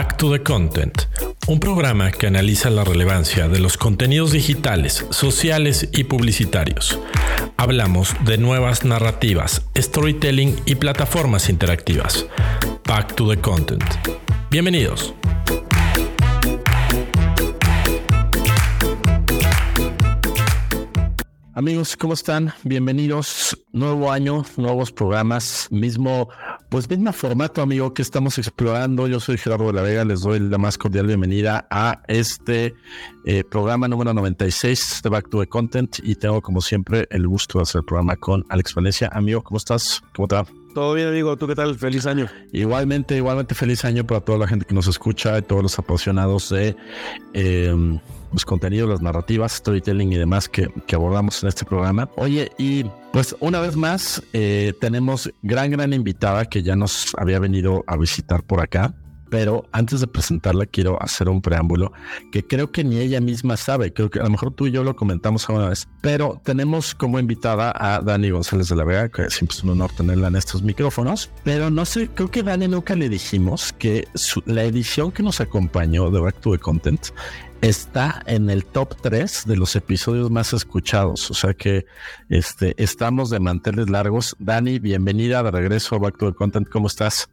Back to the Content, un programa que analiza la relevancia de los contenidos digitales, sociales y publicitarios. Hablamos de nuevas narrativas, storytelling y plataformas interactivas. Back to the Content. Bienvenidos. Amigos, ¿cómo están? Bienvenidos. Nuevo año, nuevos programas, mismo, pues mismo formato, amigo, que estamos explorando. Yo soy Gerardo de la Vega, les doy la más cordial bienvenida a este eh, programa número 96 de Back to the Content y tengo como siempre el gusto de hacer el programa con Alex Valencia. Amigo, ¿cómo estás? ¿Cómo te va? Todo bien, amigo. ¿Tú qué tal? Feliz año. Igualmente, igualmente feliz año para toda la gente que nos escucha y todos los apasionados de eh, los contenidos, las narrativas, storytelling y demás que, abordamos en este programa. Oye, y pues una vez más eh, tenemos gran, gran invitada que ya nos había venido a visitar por acá. Pero antes de presentarla, quiero hacer un preámbulo que creo que ni ella misma sabe. Creo que a lo mejor tú y yo lo comentamos una vez. Pero tenemos como invitada a Dani González de la Vega, que siempre es un honor tenerla en estos micrófonos. Pero no sé, creo que Dani nunca le dijimos que la edición que nos acompañó de Back to the Content está en el top 3 de los episodios más escuchados. O sea que este, estamos de manteles largos. Dani, bienvenida de regreso a Back to the Content. ¿Cómo estás?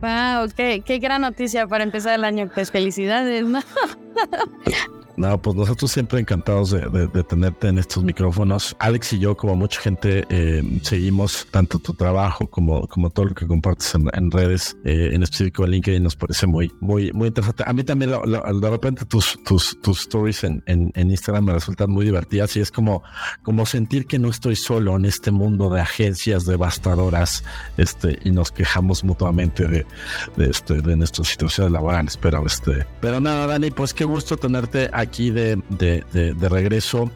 Wow, qué, qué gran noticia para empezar el año. Pues felicidades, ¿no? No, pues nosotros siempre encantados de, tenerte en estos micrófonos. Alex y yo, como mucha gente, eh, seguimos tanto tu trabajo como, como todo lo que compartes en, redes, eh, en específico en LinkedIn, nos parece muy, muy, muy interesante. A mí también, de repente, tus, tus, tus stories en, en, Instagram me resultan muy divertidas y es como, como sentir que no estoy solo en este mundo de agencias devastadoras este, y nos quejamos mutuamente de, de, este, de nuestras situaciones laborales. Pero, este, pero nada, Dani, pues qué gusto tenerte de, de, regreso.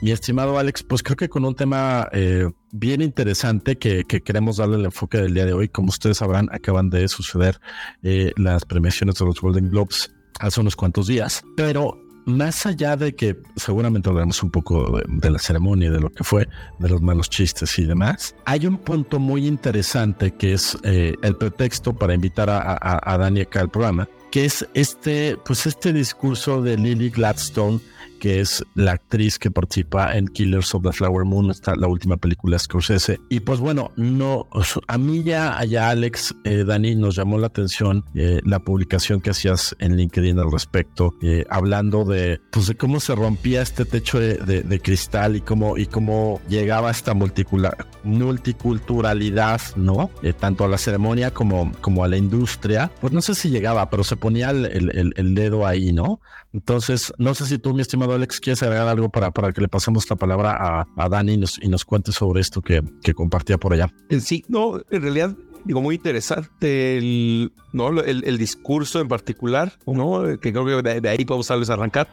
Mi estimado Alex, pues creo que con un tema eh, bien interesante que, queremos darle el enfoque del día de hoy. Como ustedes sabrán, acaban de suceder eh, las premiaciones de los Golden Globes hace unos cuantos días, pero más allá de que seguramente hablaremos un poco de, la ceremonia, de lo que fue, de los malos chistes y demás, hay un punto muy interesante que es eh, el pretexto para invitar a, a, a Dani acá al programa, que es este, pues este discurso de Lily Gladstone que es la actriz que participa en Killers of the Flower Moon, está la última película de Scorsese. Y pues bueno, no, a mí ya, allá Alex, eh, Dani, nos llamó la atención eh, la publicación que hacías en LinkedIn al respecto, eh, hablando de, pues de cómo se rompía este techo de, cristal y cómo, y cómo llegaba esta multiculturalidad, ¿no? tanto a la ceremonia como, como a la industria. Pues no sé si llegaba, pero se ponía el, el dedo ahí, ¿no? Entonces, no sé si tú, mi estimado Alex, quieres agregar algo para, para que le pasemos la palabra a, Dani y nos, y nos cuente sobre esto que, que compartía por allá. Eh, sí, no, en realidad digo, muy interesante el, ¿no? el, discurso en particular, ¿no? que creo que de, ahí podemos tal arrancar,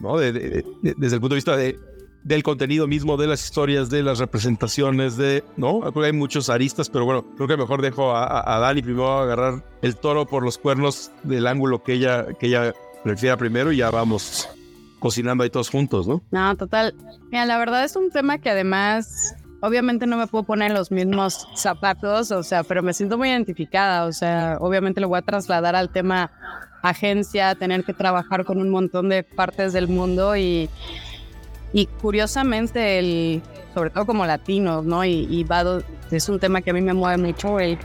¿no? desde el punto de vista de, del contenido mismo, de las historias, de las representaciones, de, ¿no? Creo que hay muchos aristas, pero bueno, creo que mejor dejo a, a Dani primero agarrar el toro por los cuernos del ángulo que ella, que ella prefiera primero y ya vamos cocinando ahí todos juntos, ¿no? No, total. Mira, la verdad es un tema que además, obviamente no me puedo poner los mismos zapatos, o sea, pero me siento muy identificada, o sea, obviamente lo voy a trasladar al tema agencia, tener que trabajar con un montón de partes del mundo y, y curiosamente, el, sobre todo como latinos, ¿no? Y, y es un tema que a mí me mueve mucho, el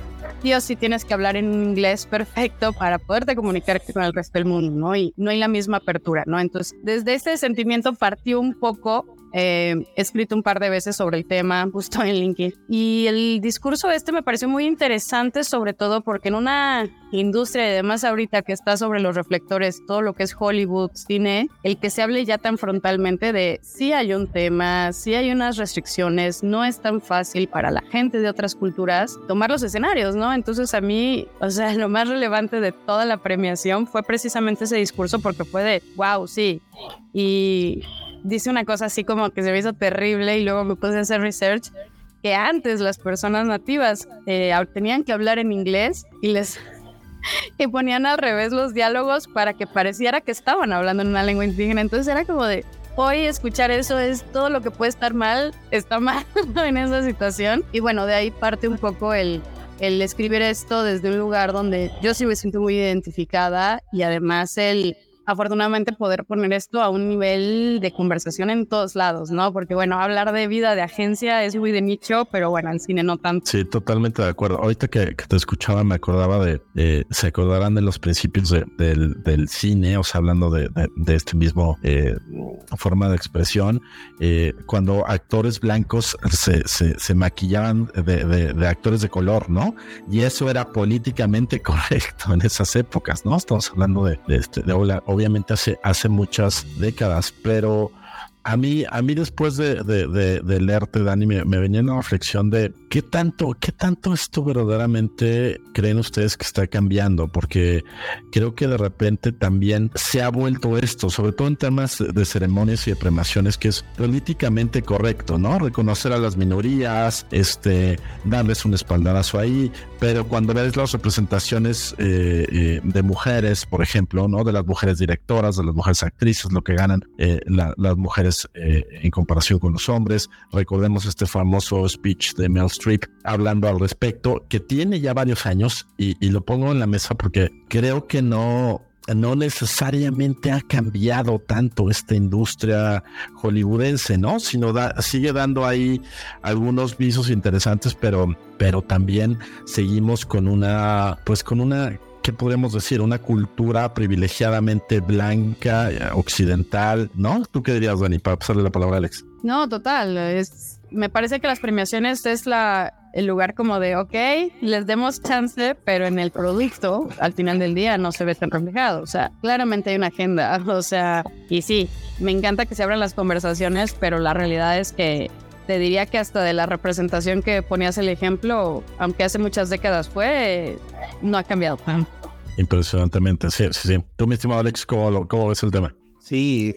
sí o sí tienes que hablar en inglés perfecto para poderte comunicar con el resto del mundo, ¿no? Y no hay la misma apertura, ¿no? Entonces, desde ese sentimiento partió un poco eh, he escrito un par de veces sobre el tema justo en LinkedIn. Y el discurso este me pareció muy interesante, sobre todo porque en una industria además ahorita que está sobre los reflectores, todo lo que es Hollywood, cine, el que se hable ya tan frontalmente de si hay un tema, si hay unas restricciones, no es tan fácil para la gente de otras culturas tomar los escenarios, ¿no? Entonces a mí, o sea, lo más relevante de toda la premiación fue precisamente ese discurso porque fue de, wow, sí. Y dice una cosa así como que se me hizo terrible y luego me puse a hacer research que antes las personas nativas eh, tenían que hablar en inglés y les y ponían al revés los diálogos para que pareciera que estaban hablando en una lengua indígena. Entonces era como de, hoy escuchar eso es todo lo que puede estar mal, está mal en esa situación. Y bueno, de ahí parte un poco el, el escribir esto desde un lugar donde yo sí me siento muy identificada y además el afortunadamente poder poner esto a un nivel de conversación en todos lados, ¿no? Porque bueno, hablar de vida de agencia es muy de nicho, pero bueno, el cine no tanto. Sí, totalmente de acuerdo. Ahorita que, te escuchaba me acordaba de, eh, se acordarán de los principios del, cine, o sea, hablando de, este mismo eh, forma de expresión, eh, cuando actores blancos se, se, maquillaban de, actores de color, ¿no? Y eso era políticamente correcto en esas épocas, ¿no? Estamos hablando de, este, de, obviamente hace, hace muchas décadas, pero a mí, a mí después de, de, leerte, Dani, me, venía una reflexión de qué tanto, qué tanto esto verdaderamente creen ustedes que está cambiando, porque creo que de repente también se ha vuelto esto, sobre todo en temas de ceremonias y de premaciones, que es políticamente correcto, ¿no? Reconocer a las minorías, este, darles un espaldarazo ahí, pero cuando ves las representaciones eh, eh, de mujeres, por ejemplo, ¿no? De las mujeres directoras, de las mujeres actrices, lo que ganan eh, las mujeres eh, en comparación con los hombres. Recordemos este famoso speech de Mel Streep hablando al respecto, que tiene ya varios años y, lo pongo en la mesa porque creo que no, no necesariamente ha cambiado tanto esta industria hollywoodense, ¿no? Sino sigue dando ahí algunos visos interesantes, pero, pero también seguimos con una, pues con una ¿qué podríamos decir? Una cultura privilegiadamente blanca, eh, occidental, ¿no? ¿Tú qué dirías, Dani, para pasarle la palabra a Alex? No, total. Me parece que las premiaciones es el lugar como de, ok, les demos chance, pero en el producto, al final del día, no se ve tan reflejado. O sea, claramente hay una agenda. O sea, y sí, me encanta que se abran las conversaciones, pero la realidad es que te diría que hasta de la representación que ponías el ejemplo, aunque hace muchas décadas fue, no ha cambiado Impresionantemente, sí, sí, sí. Tú, mi estimado Alex, ¿cómo, cómo ves el tema? Sí,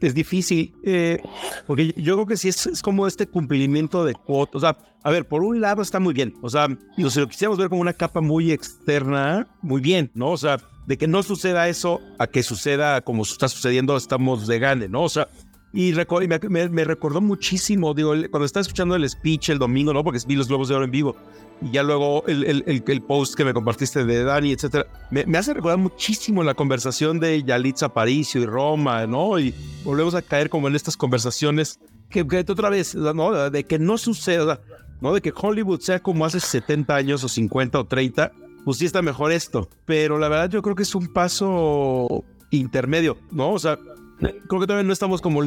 es difícil, eh, porque yo creo que sí es, como este cumplimiento de cuotas. O sea, a ver, por un lado está muy bien, o sea, si lo quisiéramos ver como una capa muy externa, muy bien, ¿no? O sea, de que no suceda eso a que suceda como está sucediendo, estamos de gane, ¿no? O sea, y, me, recordó muchísimo, digo, cuando estaba escuchando el speech el domingo, ¿no? Porque vi los Globos de Oro en vivo. Y ya luego el, el, el, post que me compartiste de Dani, etcétera. Me, me, hace recordar muchísimo la conversación de Yalitza Aparicio y Roma, ¿no? Y volvemos a caer como en estas conversaciones que, que otra vez, ¿no? De que no suceda, ¿no? De que Hollywood sea como hace 70 años o 50 o 30, pues sí está mejor esto. Pero la verdad yo creo que es un paso intermedio, ¿no? O sea, creo que todavía no estamos como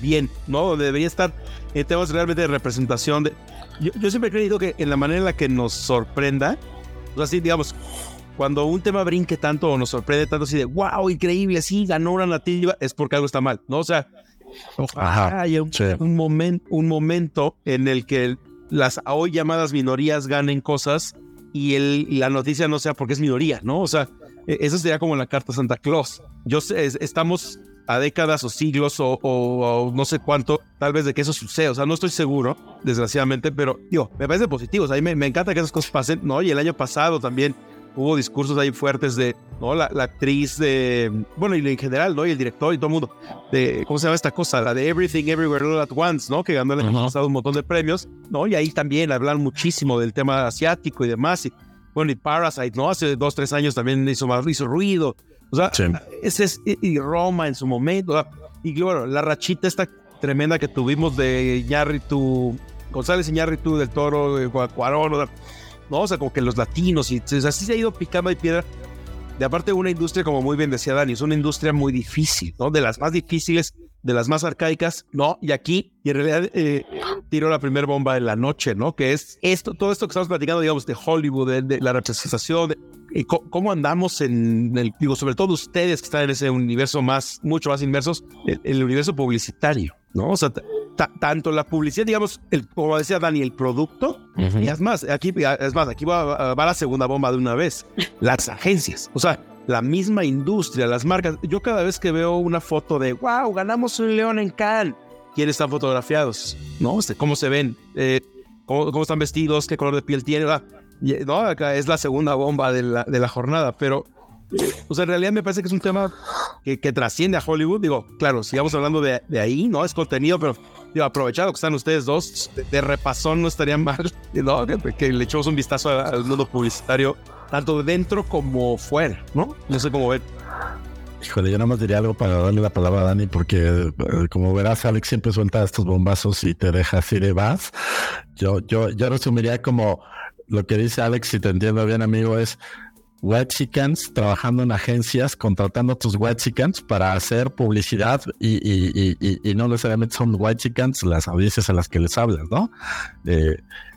bien, ¿no? Debería estar en temas realmente de representación. De, yo, siempre he creído que en la manera en la que nos sorprenda, o sea, así, digamos, cuando un tema brinque tanto o nos sorprende tanto así de, wow, increíble, sí, ganó una nativa, es porque algo está mal, ¿no? O sea, hay un, un, un momento en el que las hoy llamadas minorías ganen cosas y, el, la noticia no sea porque es minoría, ¿no? O sea, e, eso sería como la carta Santa Claus. Yo sé, estamos a décadas o siglos o, no sé cuánto, tal vez de que eso suceda. O sea, no estoy seguro, desgraciadamente, pero digo, me parece positivo. O sea, a mí me, encanta que esas cosas pasen, ¿no? Y el año pasado también hubo discursos ahí fuertes de, ¿no? La, actriz de, bueno, y en general, ¿no? Y el director y todo el mundo, de, ¿cómo se llama esta cosa? La de Everything Everywhere All at Once, ¿no? Que ganó el año pasado un montón de premios, ¿no? Y ahí también hablan muchísimo del tema asiático y demás. Y, bueno, y Parasite, ¿no? Hace dos, tres años también hizo, más, hizo ruido. O sea, ese es y Roma en su momento. Y claro, la rachita esta tremenda que tuvimos de Ñarritu, González Iñárritu del Toro, de Cuarón, ¿no? O sea, como que los latinos, y así se ha ido picando de piedra. De aparte, una industria, como muy bien decía Dani, es una industria muy difícil, ¿no? De las más difíciles, de las más arcaicas, ¿no? Y aquí, y en realidad, eh, tiro la primera bomba de la noche, ¿no? Que es esto, todo esto que estamos platicando, digamos, de Hollywood, de, de la representación, de, cómo andamos en el, digo, sobre todo ustedes que están en ese universo más, mucho más inmersos, el, universo publicitario, ¿no? O sea, tanto la publicidad, digamos, el, como decía Dani, el producto, y es más, aquí, es más, aquí va, va la segunda bomba de una vez, las agencias, o sea, la misma industria, las marcas. Yo cada vez que veo una foto de, wow, ganamos un león en Cannes, ¿quiénes están fotografiados? ¿No? Este, ¿Cómo se ven? Eh, ¿cómo, están vestidos? ¿Qué color de piel tienen? No, acá es la segunda bomba de la, de la jornada, pero o sea, en realidad me parece que es un tema que, que trasciende a Hollywood. Digo, claro, sigamos hablando de, de, ahí, ¿no? Es contenido, pero Yo, aprovechado que están ustedes dos, de, repasón no estaría mal ¿no? que, le echemos un vistazo al mundo publicitario, tanto dentro como fuera, ¿no? No sé cómo ver. Híjole, yo nada más diría algo para darle la palabra a Dani, porque eh, como verás, Alex siempre suelta estos bombazos y te deja así de vas. Yo, yo, yo resumiría como lo que dice Alex, si te entiendo bien, amigo, es Webchicans trabajando en agencias, contratando a tus Webchicans para hacer publicidad y, y, y, y, no necesariamente son Webchicans las audiencias a las que les hablas, ¿no? Eh,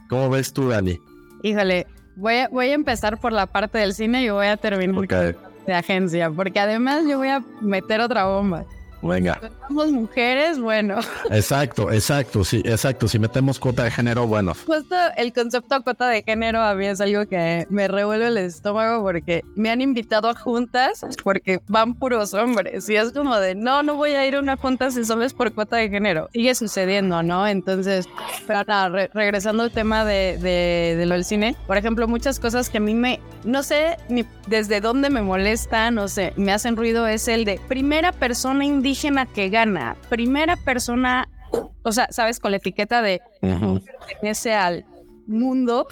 ¿Cómo ves tú, Dani? Híjole, voy a, voy a empezar por la parte del cine y voy a terminar de agencia, porque además yo voy a meter otra bomba. Venga. Somos mujeres, bueno. Exacto, exacto, sí, exacto. Si metemos cuota de género, bueno. Justo el concepto de cuota de género a mí es algo que me revuelve el estómago porque me han invitado a juntas porque van puros hombres y es como de no, no voy a ir a una junta si solo es por cuota de género. Sigue sucediendo, ¿no? Entonces, pero nada, regresando al tema de, de, de, lo del cine, por ejemplo, muchas cosas que a mí me, no sé ni desde dónde me molestan, no sé, me hacen ruido es el de primera persona indígena indígena que gana, primera persona, o sea, sabes, con la etiqueta de pertenece al mundo,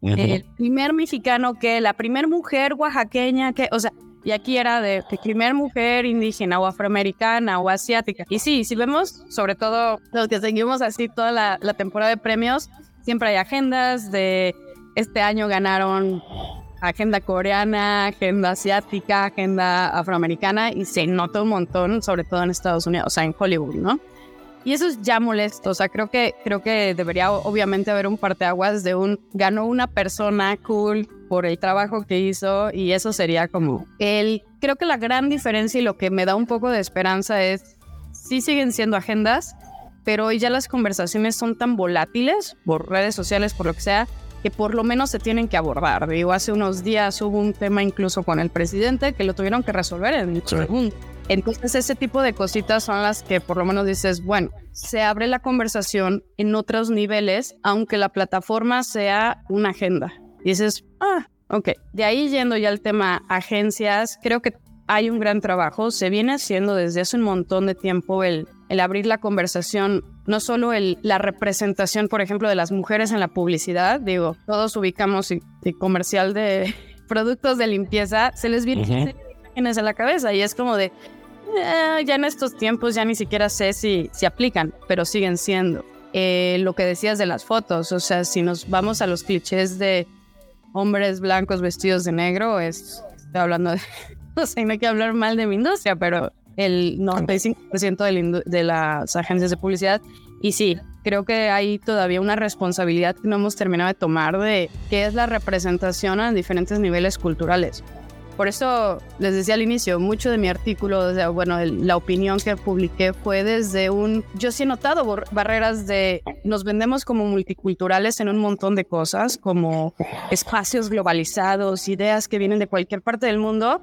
el primer mexicano que, la primera mujer oaxaqueña que, o sea, y aquí era de, primer mujer indígena o afroamericana o asiática. Y sí, si vemos, sobre todo los que seguimos así toda la, la temporada de premios, siempre hay agendas de este año ganaron agenda coreana, agenda asiática, agenda afroamericana y se nota un montón, sobre todo en Estados Unidos, o sea, en Hollywood, ¿no? Y eso es ya molesto, o sea, creo que, creo que debería obviamente haber un parteaguas de un, ganó una persona cool por el trabajo que hizo y eso sería como el, creo que la gran diferencia y lo que me da un poco de esperanza es, sí siguen siendo agendas, pero hoy ya las conversaciones son tan volátiles por redes sociales, por lo que sea, que por lo menos se tienen que abordar. Digo, hace unos días hubo un tema incluso con el presidente que lo tuvieron que resolver en segundo. Entonces ese tipo de cositas son las que por lo menos dices, bueno, se abre la conversación en otros niveles, aunque la plataforma sea una agenda. Y dices, ah, ok. De ahí yendo ya al tema agencias, creo que hay un gran trabajo. Se viene haciendo desde hace un montón de tiempo el, el abrir la conversación, no solo el, la representación, por ejemplo, de las mujeres en la publicidad. Digo, todos ubicamos el, comercial de productos de limpieza, se les viene imágenes a la cabeza y es como de, eh, ya en estos tiempos ya ni siquiera sé si, si aplican, pero siguen siendo. Eh, lo que decías de las fotos, o sea, si nos vamos a los clichés de hombres blancos vestidos de negro, es, estoy hablando de no sé, no hay que hablar mal de mi industria, pero el 95% de, de las agencias de publicidad. Y sí, creo que hay todavía una responsabilidad que no hemos terminado de tomar de qué es la representación a diferentes niveles culturales. Por eso les decía al inicio, mucho de mi artículo, bueno, la opinión que publiqué fue desde un, yo sí he notado barreras de, nos vendemos como multiculturales en un montón de cosas, como espacios globalizados, ideas que vienen de cualquier parte del mundo,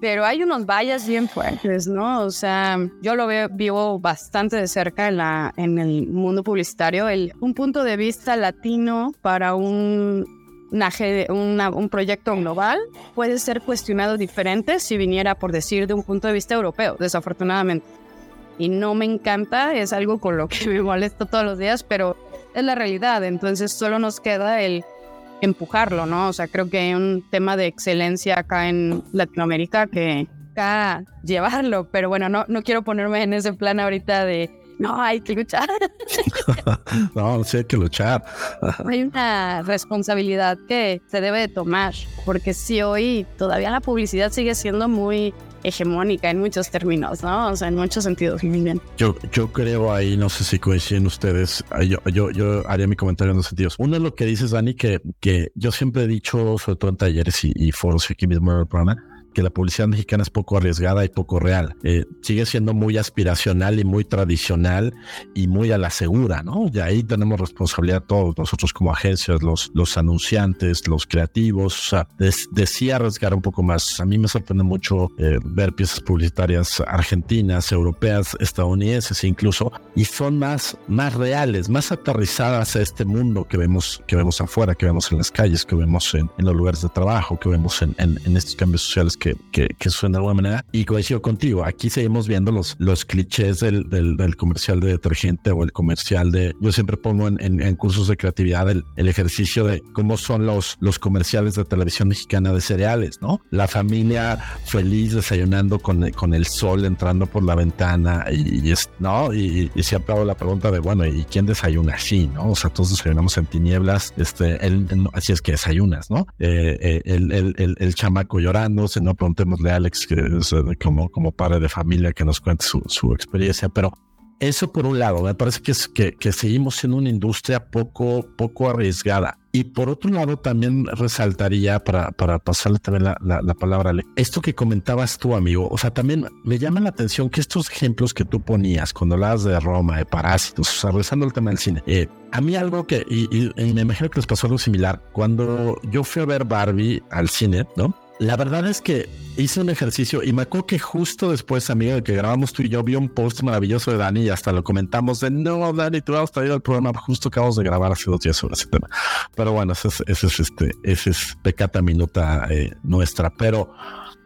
pero hay unos vallas bien fuertes, ¿no? O sea, yo lo veo, vivo bastante de cerca en, la, en el mundo publicitario, el, un punto de vista latino para un un proyecto global puede ser cuestionado diferente si viniera, por decir, de un punto de vista europeo, desafortunadamente. Y no me encanta, es algo con lo que me molesto todos los días, pero es la realidad. Entonces solo nos queda el empujarlo, ¿no? O sea, creo que hay un tema de excelencia acá en Latinoamérica que acá llevarlo, pero bueno, no, no quiero ponerme en ese plan ahorita de no, hay que luchar. no, sí hay que luchar. hay una responsabilidad que se debe de tomar, porque si hoy todavía la publicidad sigue siendo muy hegemónica en muchos términos, ¿no? O sea, en muchos sentidos. Muy bien. Yo, yo creo ahí, no sé si coinciden ustedes, yo, yo, yo haría mi comentario en dos sentidos. Uno es lo que dices, Dani, que, que yo siempre he dicho, sobre todo en talleres y, y foros aquí mismo en el programa, que la publicidad mexicana es poco arriesgada y poco real. Eh, sigue siendo muy aspiracional y muy tradicional y muy a la segura, ¿no? Y ahí tenemos responsabilidad todos nosotros como agencias, los, los anunciantes, los creativos, o sea, decía arriesgar un poco más. A mí me sorprende mucho eh, ver piezas publicitarias argentinas, europeas, estadounidenses incluso, y son más, más reales, más aterrizadas a este mundo que vemos, que vemos afuera, que vemos en las calles, que vemos en, en los lugares de trabajo, que vemos en, en, en estos cambios sociales que, que, suenan de alguna manera. Y coincido contigo, aquí seguimos viendo los, los clichés del, del, comercial de detergente o el comercial de, yo siempre pongo en, en, cursos de creatividad el, el, ejercicio de cómo son los, los comerciales de televisión mexicana de cereales, ¿no? La familia feliz desayunando con, con el sol entrando por la ventana y, es, ¿no? Y, y, siempre hago la pregunta de, bueno, ¿y quién desayuna así, no? O sea, todos desayunamos en tinieblas, este, él, así es que desayunas, ¿no? Eh, eh, el, el, chamaco llorando, si no preguntémosle a Alex, que es como, como padre de familia, que nos cuente su, su experiencia, pero eso por un lado, me parece que, es, que, que, seguimos siendo una industria poco, poco arriesgada. Y por otro lado, también resaltaría, para, para pasarle también la, la, la, palabra, esto que comentabas tú, amigo, o sea, también me llama la atención que estos ejemplos que tú ponías cuando hablabas de Roma, de Parásitos, o sea, regresando al tema del cine, eh, a mí algo que, y, y me imagino que les pasó algo similar, cuando yo fui a ver Barbie al cine, ¿no? La verdad es que hice un ejercicio y me acuerdo que justo después, amigo, de que grabamos tú y yo, vi un post maravilloso de Dani y hasta lo comentamos de no, Dani, tú has traído el programa justo acabamos de grabar hace dos días sobre ese tema. Pero bueno, ese es, ese es este, ese es pecata minuta eh, nuestra. Pero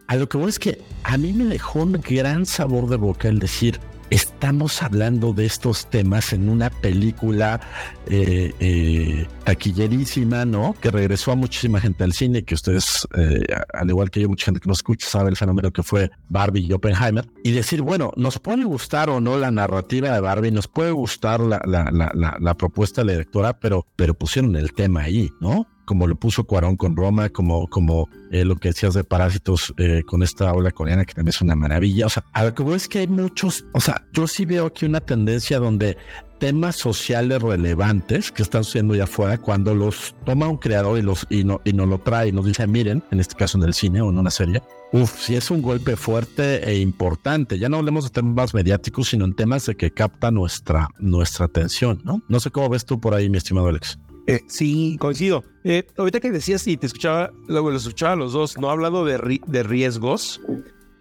a lo que voy es que a mí me dejó un gran sabor de boca el decir, estamos hablando de estos temas en una película eh, eh, taquillerísima, ¿no? Que regresó a muchísima gente al cine, que ustedes, eh, al igual que yo, mucha gente que nos escucha sabe el fenómeno que fue Barbie y Oppenheimer, y decir, bueno, nos puede gustar o no la narrativa de Barbie, nos puede gustar la, la, la, la propuesta de la directora, pero, pero pusieron el tema ahí, ¿no? Como lo puso Cuarón con Roma, como, como eh, lo que decías de Parásitos eh, con esta ola coreana, que también es una maravilla. O sea, a lo que veo es que hay muchos, o sea, yo sí veo aquí una tendencia donde temas sociales relevantes que están sucediendo allá afuera, cuando los toma un creador y, los, y, no, y nos lo trae y nos dice, miren, en este caso en el cine o en una serie, Uf, sí es un golpe fuerte e importante. Ya no hablemos de temas mediáticos, sino en temas de que capta nuestra, nuestra atención, ¿no? No sé cómo ves tú por ahí, mi estimado Alex. Eh, sí, coincido. Eh, ahorita que decías y te escuchaba, luego los escuchaba a los dos, no hablado de, de riesgos.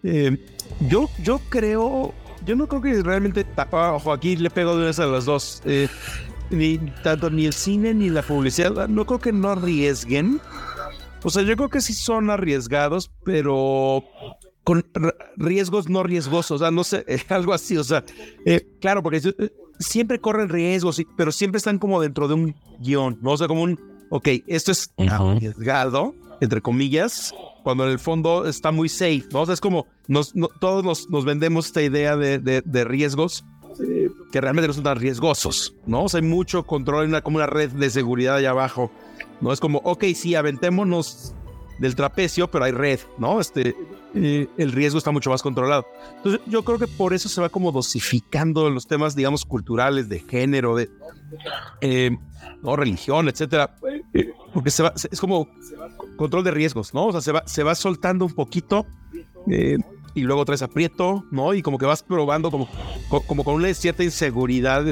Eh, yo, yo creo, yo no creo que realmente, ojo, aquí le pego de una a las dos. ni tanto ni el cine ni la publicidad, no creo que no arriesguen. O sea, yo creo que sí son arriesgados, pero con riesgos no riesgosos, o sea, no sé, algo así, o sea, claro, porque siempre corren riesgos, pero siempre están como dentro de un guion, ¿no? O sea, como un, ok, esto es arriesgado, entre comillas, cuando en el fondo está muy safe, ¿no? O sea, es como nos, todos nos, nos, vendemos esta idea de, de, riesgos que realmente no son tan riesgosos, ¿no? O sea, hay mucho control, una, como una red de seguridad allá abajo, ¿no? Es como, ok, sí, aventémonos del trapecio, pero hay red, ¿no? Este, eh, el riesgo está mucho más controlado. Entonces, yo creo que por eso se va como dosificando los temas, digamos, culturales, de género, de eh, ¿no? religión, etcétera. porque es como control de riesgos, ¿no? O sea, se va, se va soltando un poquito. Eh, y luego traes aprieto, ¿no? Y como que vas probando como, como con una cierta inseguridad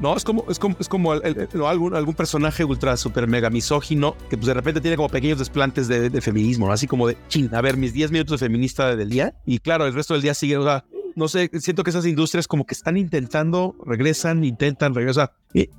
no, es como, es como, es como algún, algún personaje ultra super mega misógino que pues de repente tiene como pequeños desplantes de, feminismo, así como de, chin, a ver, mis 10 minutos de feminista del día y claro, el resto del día sigue, o sea, no sé, siento que esas industrias como que están intentando, regresan, intentan, regresan,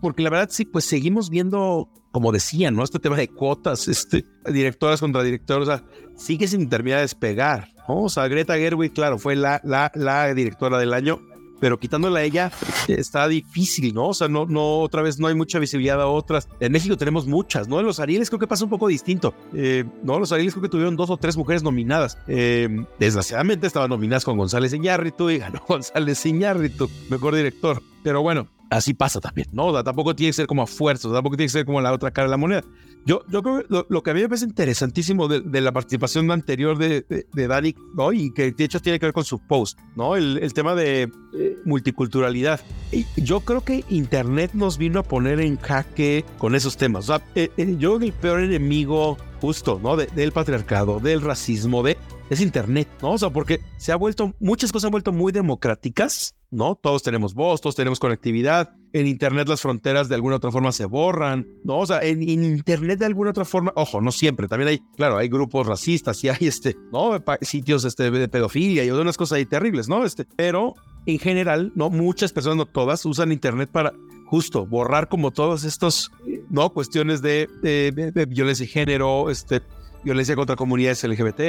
porque la verdad sí, pues seguimos viendo, como decían, ¿no? Este tema de cuotas, este, directoras contra directores, o sea, sigue sin terminar de despegar, ¿no? O sea, Greta Gerwig, claro, fue la, la, la directora del año, pero quitándola a ella está difícil, ¿no? O sea, no, no, otra vez no hay mucha visibilidad a otras. En México tenemos muchas, ¿no? En los Arieles creo que pasa un poco distinto. Eh, no, los Arieles creo que tuvieron dos o tres mujeres nominadas. Eh, desgraciadamente estaban nominadas con González Iñárritu y ganó González Iñárritu, mejor director. Pero bueno, así pasa también, ¿no? O sea, tampoco tiene que ser como a fuerzas, tampoco tiene que ser como la otra cara de la moneda. Yo, yo creo que lo, que a mí me parece interesantísimo de, la participación anterior de, de, Dani, ¿no? Y que de hecho tiene que ver con su post, ¿no? El, el tema de multiculturalidad. Y yo creo que Internet nos vino a poner en jaque con esos temas. O sea, eh, eh, yo el peor enemigo justo, ¿no? del patriarcado, del racismo, de es Internet, ¿no? O sea, porque se ha vuelto, muchas cosas han vuelto muy democráticas, ¿no? Todos tenemos voz, todos tenemos conectividad. En Internet las fronteras de alguna otra forma se borran, ¿no? O sea, en, Internet de alguna otra forma, ojo, no siempre, también hay, claro, hay grupos racistas y hay, este, ¿no? Sitios este, de pedofilia y unas cosas ahí terribles, ¿no? Este, pero en general, ¿no? Muchas personas, no todas, usan Internet para justo borrar como todos estos, ¿no? Cuestiones de, violencia de género, este, violencia contra comunidades LGBT,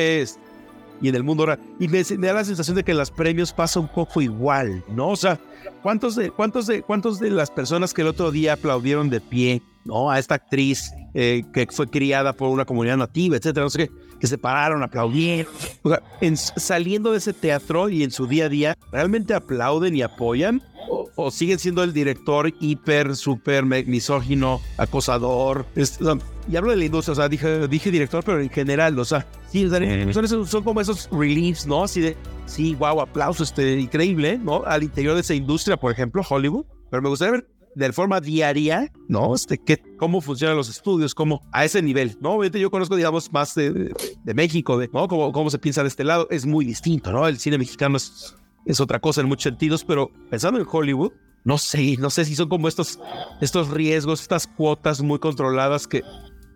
y en el mundo real. Y me, da la sensación de que los premios pasa un poco igual, ¿no? O sea, ¿cuántos de, cuántos de, cuántos de las personas que el otro día aplaudieron de pie, ¿no? A esta actriz eh, que fue criada por una comunidad nativa, etcétera, no sé qué, que se pararon, aplaudieron. O sea, en, saliendo de ese teatro y en su día a día, ¿realmente aplauden y apoyan? ¿O, siguen siendo el director hiper, súper misógino, acosador? y hablo de la industria, o sea, dije, dije director, pero en general, o sea, sí, son, son, como esos reliefs, ¿no? Así de, sí, wow, aplauso, este, increíble, ¿no? Al interior de esa industria, por ejemplo, Hollywood. Pero me gustaría ver de forma diaria, ¿no? Este, qué, cómo funcionan los estudios, cómo a ese nivel, ¿no? Obviamente yo conozco, digamos, más de, de, México, de, ¿no? Cómo, cómo se piensa de este lado, es muy distinto, ¿no? El cine mexicano es, es otra cosa en muchos sentidos, pero pensando en Hollywood, no sé, no sé si son como estos, estos riesgos, estas cuotas muy controladas que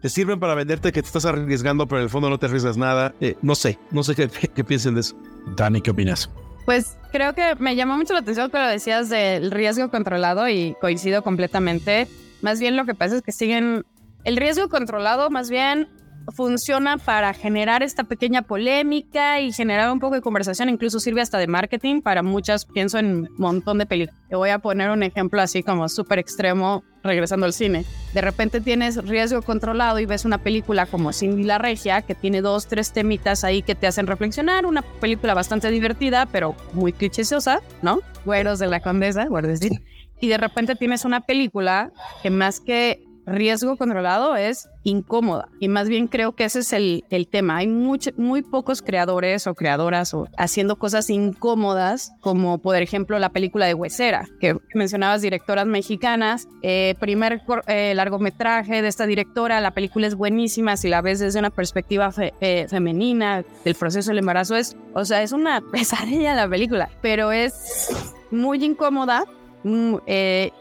te sirven para venderte que te estás arriesgando, pero en el fondo no te arriesgas nada. Eh, no sé, no sé qué, qué piensen de eso. Dani, ¿qué opinas? Pues creo que me llamó mucho la atención que lo decías del riesgo controlado y coincido completamente. Más bien lo que pasa es que siguen el riesgo controlado, más bien funciona para generar esta pequeña polémica y generar un poco de conversación, incluso sirve hasta de marketing para muchas, pienso en un montón de películas. Te voy a poner un ejemplo así como súper extremo, regresando al cine. De repente tienes riesgo controlado y ves una película como Cindy la Regia, que tiene dos, tres temitas ahí que te hacen reflexionar, una película bastante divertida, pero muy clichésosa, ¿no? Güeros de la Condesa, decir. Y de repente tienes una película que más que riesgo controlado es incómoda. Y más bien creo que ese es el, el tema. Hay muy pocos creadores o creadoras o haciendo cosas incómodas, como por ejemplo la película de Huesera, que mencionabas directoras mexicanas. Eh, primer eh, largometraje de esta directora, la película es buenísima si la ves desde una perspectiva eh, femenina del proceso del embarazo. Es, o sea, es una pesadilla la película, pero es muy incómoda mm,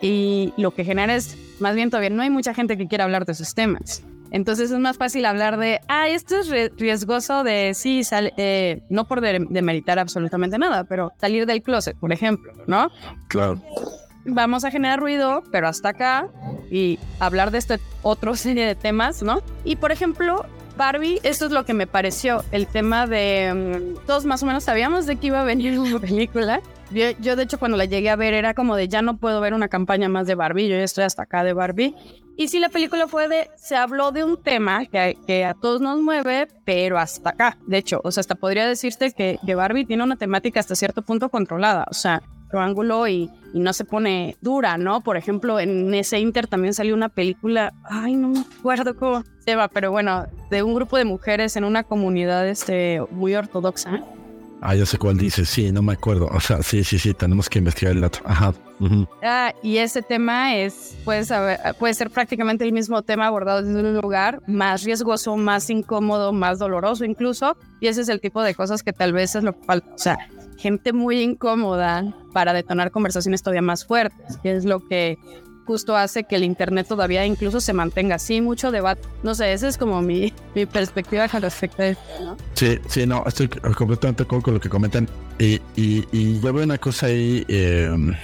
y lo que genera es más bien todavía no hay mucha gente que quiera hablar de esos temas. Entonces es más fácil hablar de, ah, esto es riesgoso de, sí, eh, no por demeritar absolutamente nada, pero salir del closet, por ejemplo, ¿no? Claro. Vamos a generar ruido, pero hasta acá, y hablar de este otro serie de temas, ¿no? Y por ejemplo, Barbie, esto es lo que me pareció, el tema de, mm, todos más o menos sabíamos de que iba a venir una película, yo, de hecho, cuando la llegué a ver, era como de ya no puedo ver una campaña más de Barbie, yo ya estoy hasta acá de Barbie. Y si la película fue de, se habló de un tema que, a todos nos mueve, pero hasta acá. De hecho, o sea, hasta podría decirte que, que Barbie tiene una temática hasta cierto punto controlada. O sea, ángulo y, y, no se pone dura, ¿no? Por ejemplo, en ese Inter también salió una película, ay, no me acuerdo cómo se va, pero bueno, de un grupo de mujeres en una comunidad este, muy ortodoxa Ah, ya sé cuál dice, sí, no me acuerdo. O sea, sí, sí, sí, tenemos que investigar el dato. Ajá. ah, y ese tema es, puede, saber, puede ser prácticamente el mismo tema abordado desde un lugar más riesgoso, más incómodo, más doloroso incluso. Y ese es el tipo de cosas que tal vez es lo que falta. O sea, gente muy incómoda para detonar conversaciones todavía más fuertes, que es lo que justo hace que el Internet todavía incluso se mantenga así, mucho debate. No sé, esa es como mi, mi perspectiva al respecto de esto, ¿no? Sí, sí, no, estoy completamente con lo que comentan. Y, y, y yo veo una cosa ahí em,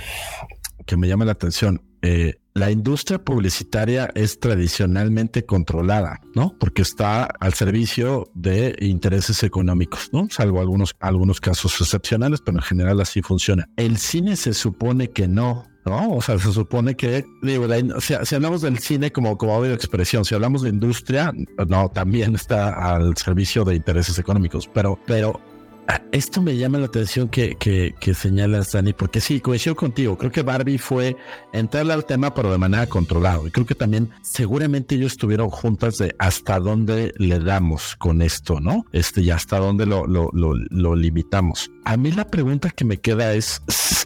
que me llama la atención. Eh, la industria publicitaria es tradicionalmente controlada, ¿no? Porque está al servicio de intereses económicos, ¿no? Salvo algunos, algunos casos excepcionales, pero en general así funciona. El cine se supone que no, ¿no? O sea, se supone que, digo, si hablamos del cine como, como de expresión, si hablamos de industria, no, también está al servicio de intereses económicos, pero, pero ah, esto me llama la atención que, que, que, señalas, Dani, porque sí, coincido contigo. Creo que Barbie fue entrarle al tema, pero de manera controlada. Y creo que también seguramente ellos estuvieron juntas de hasta dónde le damos con esto, ¿no? Este, y hasta dónde lo, lo, lo, lo limitamos. A mí la pregunta que me queda es,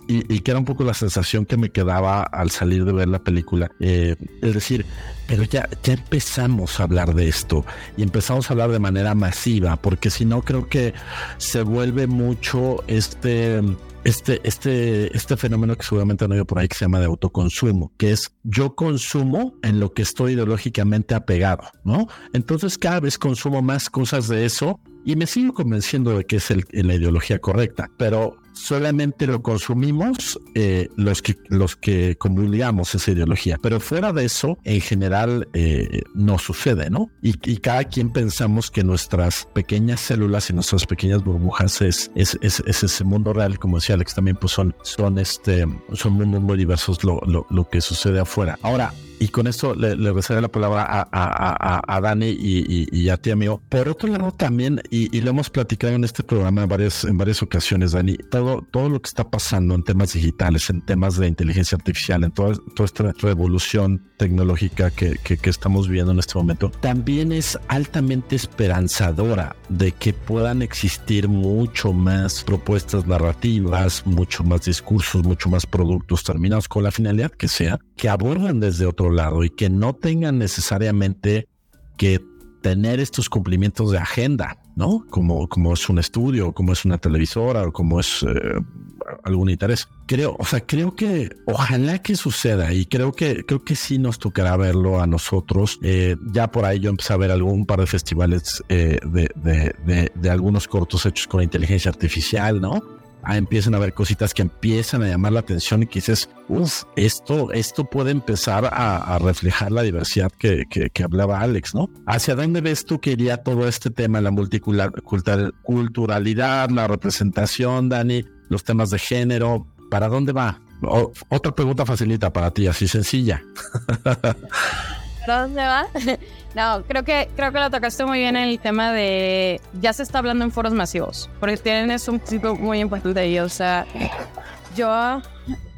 y, que era un poco la sensación que me quedaba al salir de ver la película, eh, es decir, pero ya, ya empezamos a hablar de esto y empezamos a hablar de manera masiva, porque si no creo que se vuelve mucho este este, este, este fenómeno que seguramente han oído por ahí que se llama de autoconsumo, que es yo consumo en lo que estoy ideológicamente apegado, ¿no? Entonces cada vez consumo más cosas de eso y me sigo convenciendo de que es la ideología correcta, pero solamente lo consumimos eh, los que los que comulgamos esa ideología. Pero fuera de eso, en general eh, no sucede, ¿no? Y, cada quien pensamos que nuestras pequeñas células y nuestras pequeñas burbujas es, es, es, ese mundo real, como decía Alex también, pues son, son este, son muy diversos lo, lo, lo que sucede afuera. Ahora, y con esto le, le la palabra a, a, a, Dani y, y, a ti, amigo. Por otro lado, también, y, lo hemos platicado en este programa en varias, en varias ocasiones, Dani, todo, todo lo que está pasando en temas digitales, en temas de inteligencia artificial, en toda, toda esta revolución tecnológica que, que, que estamos viviendo en este momento, también es altamente esperanzadora de que puedan existir mucho más propuestas narrativas, mucho más discursos, mucho más productos terminados con la finalidad que sea, que abordan desde otro lado y que no tengan necesariamente que tener estos cumplimientos de agenda, ¿no? Como, como es un estudio, como es una televisora o como es eh, algún interés. Creo, o sea, creo que ojalá que suceda y creo que creo que sí nos tocará verlo a nosotros. Eh, ya por ahí yo empecé a ver algún par de festivales eh, de, de, de algunos cortos hechos con inteligencia artificial, ¿no? Ah, empiezan a ver cositas que empiezan a llamar la atención y que dices, uff, esto, esto puede empezar a, reflejar la diversidad que, que, hablaba Alex, ¿no? ¿Hacia dónde ves tú que iría todo este tema, la multiculturalidad, la representación, Dani, los temas de género? ¿Para dónde va? otra pregunta facilita para ti, así sencilla. ¿Para dónde va? No, creo que, creo que lo tocaste muy bien en el tema de. Ya se está hablando en foros masivos, porque tienes un principio muy importante ahí. O sea, yo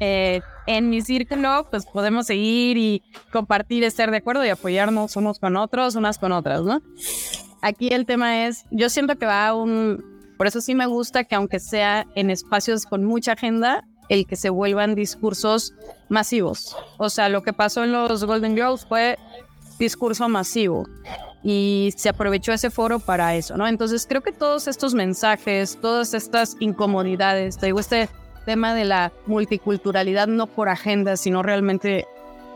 eh, en mi círculo, pues podemos seguir y compartir, estar de acuerdo y apoyarnos unos con otros, unas con otras, ¿no? Aquí el tema es, yo siento que va a un, por eso sí me gusta que aunque sea en espacios con mucha agenda, el que se vuelvan discursos masivos. O sea, lo que pasó en los Golden Globes fue discurso masivo y se aprovechó ese foro para eso, ¿no? Entonces creo que todos estos mensajes, todas estas incomodidades, te digo, este tema de la multiculturalidad no por agenda, sino realmente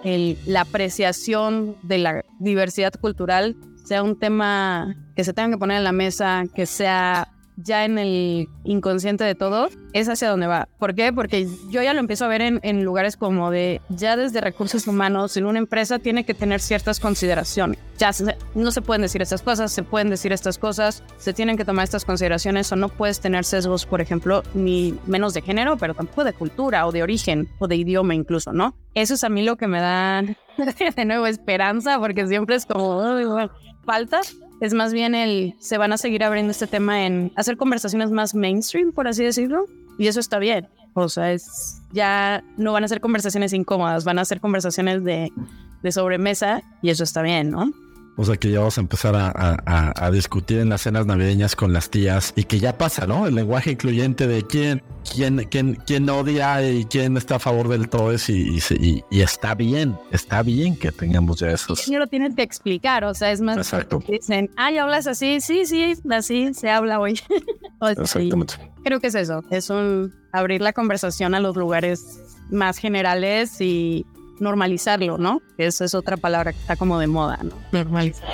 la apreciación de la diversidad cultural sea un tema que se tenga que poner en la mesa, que sea ya en el inconsciente de todo, es hacia donde va. ¿Por qué? Porque yo ya lo empiezo a ver en, lugares como de, ya desde recursos humanos, en una empresa tiene que tener ciertas consideraciones. Ya no se pueden decir estas cosas, se pueden decir estas cosas, se tienen que tomar estas consideraciones o no puedes tener sesgos, por ejemplo, ni menos de género, pero tampoco de cultura o de origen o de idioma incluso, ¿no? Eso es a mí lo que me da de nuevo esperanza, porque siempre es como, falta, es más bien el, se van a seguir abriendo este tema en hacer conversaciones más mainstream, por así decirlo, y eso está bien. O sea, es, ya no van a ser conversaciones incómodas, van a ser conversaciones de, de sobremesa y eso está bien, ¿no? O sea que ya vamos a empezar a, discutir en las cenas navideñas con las tías y que ya pasa, ¿no? El lenguaje incluyente de quién, quién, quién, quién odia y quién está a favor del todo es y, y, está bien, está bien que tengamos ya esos. No lo tienes que explicar, o sea, es más. Exacto. Dicen, ah, hablas así, sí, sí, así se habla hoy. Exactamente. Creo que es eso, es un abrir la conversación a los lugares más generales y normalizarlo, ¿no? Esa es otra palabra que está como de moda, ¿no? Normalizar.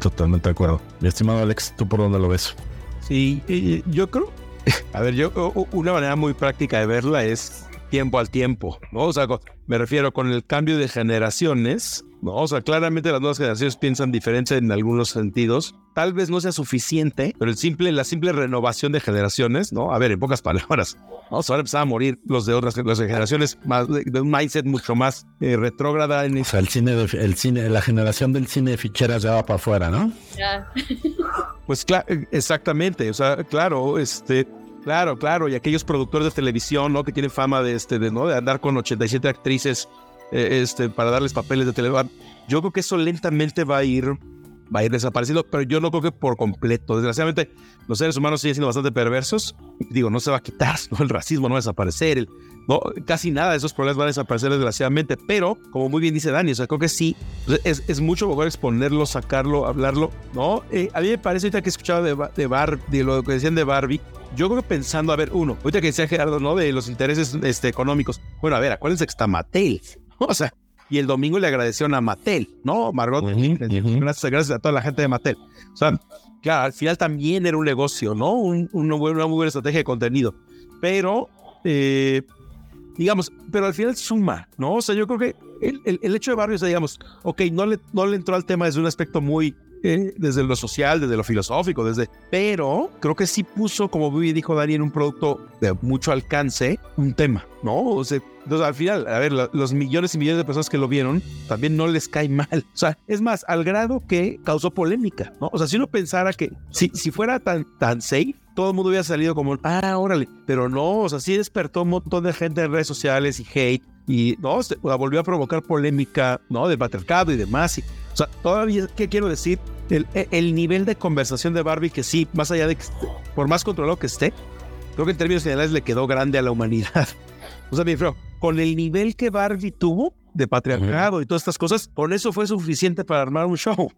Totalmente de acuerdo. Mi estimado Alex, ¿tú por dónde lo ves? Sí, yo creo, a ver, yo una manera muy práctica de verla es tiempo al tiempo, ¿no? O sea, me refiero con el cambio de generaciones, ¿no? O sea, claramente las nuevas generaciones piensan diferente en algunos sentidos. Tal vez no sea suficiente, pero el simple, la simple renovación de generaciones, ¿no? A ver, en pocas palabras, ¿no? Se van a empezar a morir los de otras generaciones más, de, un mindset mucho más eh, retrógrada. En... O sea, el cine, el cine, la generación del cine de ficheras ya va para afuera, ¿no? Ya. pues claro, exactamente. O sea, claro, este, Claro, claro, y aquellos productores de televisión, ¿no? Que tienen fama de, este, de, ¿no? de andar con 87 actrices eh, este, para darles papeles de televisión. Yo creo que eso lentamente va a ir va a ir desapareciendo, pero yo no creo que por completo. Desgraciadamente, los seres humanos siguen siendo bastante perversos. Digo, no se va a quitar, ¿no? el racismo no va a desaparecer, el, no, casi nada de esos problemas van a desaparecer desgraciadamente, pero como muy bien dice Dani, o sea, creo que sí, es, es mucho mejor exponerlo, sacarlo, hablarlo, ¿no? Eh, a mí me parece ahorita que he escuchado de, de, Bar, de lo que decían de Barbie, yo creo que pensando, a ver, uno, ahorita que decía Gerardo, ¿no? De los intereses este, económicos. Bueno, a ver, acuérdense que está Mattel. O sea, y el domingo le agradecieron a Mattel, ¿no? Margot, gracias, gracias a toda la gente de Mattel. O sea, claro, al final también era un negocio, ¿no? Un, una muy buena estrategia de contenido. pero, eh, digamos, pero al final suma, ¿no? O sea, yo creo que el, el, hecho de sea, digamos, ok, no le, no le entró al tema desde un aspecto muy eh, desde lo social, desde lo filosófico, desde... Pero creo que sí puso, como bien dijo Dani, en un producto de mucho alcance, un tema, ¿no? O sea, entonces, al final, a ver, los millones y millones de personas que lo vieron, también no les cae mal. O sea, es más, al grado que causó polémica, ¿no? O sea, si uno pensara que si, si fuera tan, tan safe, todo el mundo hubiera salido como, ah, órale, pero no, o sea, sí despertó un montón de gente en redes sociales y hate, y no, se, volvió a provocar polémica, ¿no? Del patriarcado y demás. Y, o sea, todavía, ¿qué quiero decir? El, el, nivel de conversación de Barbie, que sí, más allá de que, por más controlado que esté, creo que en términos generales le quedó grande a la humanidad. O sea, mi feo, con el nivel que Barbie tuvo de patriarcado y todas estas cosas, con eso fue suficiente para armar un show.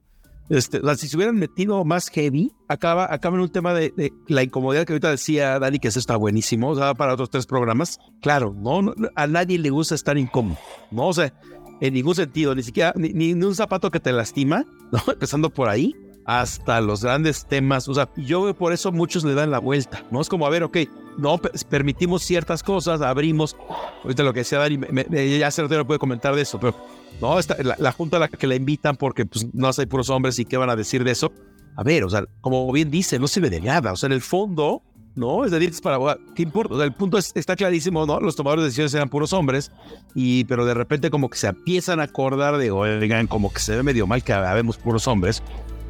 Este, si se hubieran metido más heavy, acaba, acaba en un tema de, la incomodidad que ahorita decía Dani, que eso está buenísimo, o sea, para otros tres programas. Claro, no, a nadie le gusta estar incómodo, ¿no? O sea, en ningún sentido, ni siquiera, ni, ni un zapato que te lastima, ¿no? Empezando por ahí, hasta los grandes temas. O sea, yo por eso muchos le dan la vuelta, ¿no? Es como, a ver, ok, no permitimos ciertas cosas, abrimos. Ahorita lo que decía Dani, ya se lo puede comentar de eso, pero no, la, junta a la que la invitan porque pues, no hay puros hombres y qué van a decir de eso. A ver, o sea, como bien dice, no se ve de nada. O sea, en el fondo, ¿no? Es decir, es para, ¿qué importa? O sea, el punto está clarísimo, ¿no? Los tomadores de decisiones eran puros hombres, y, pero de repente como que se empiezan a acordar de, oigan, como que se ve medio mal que habemos puros hombres.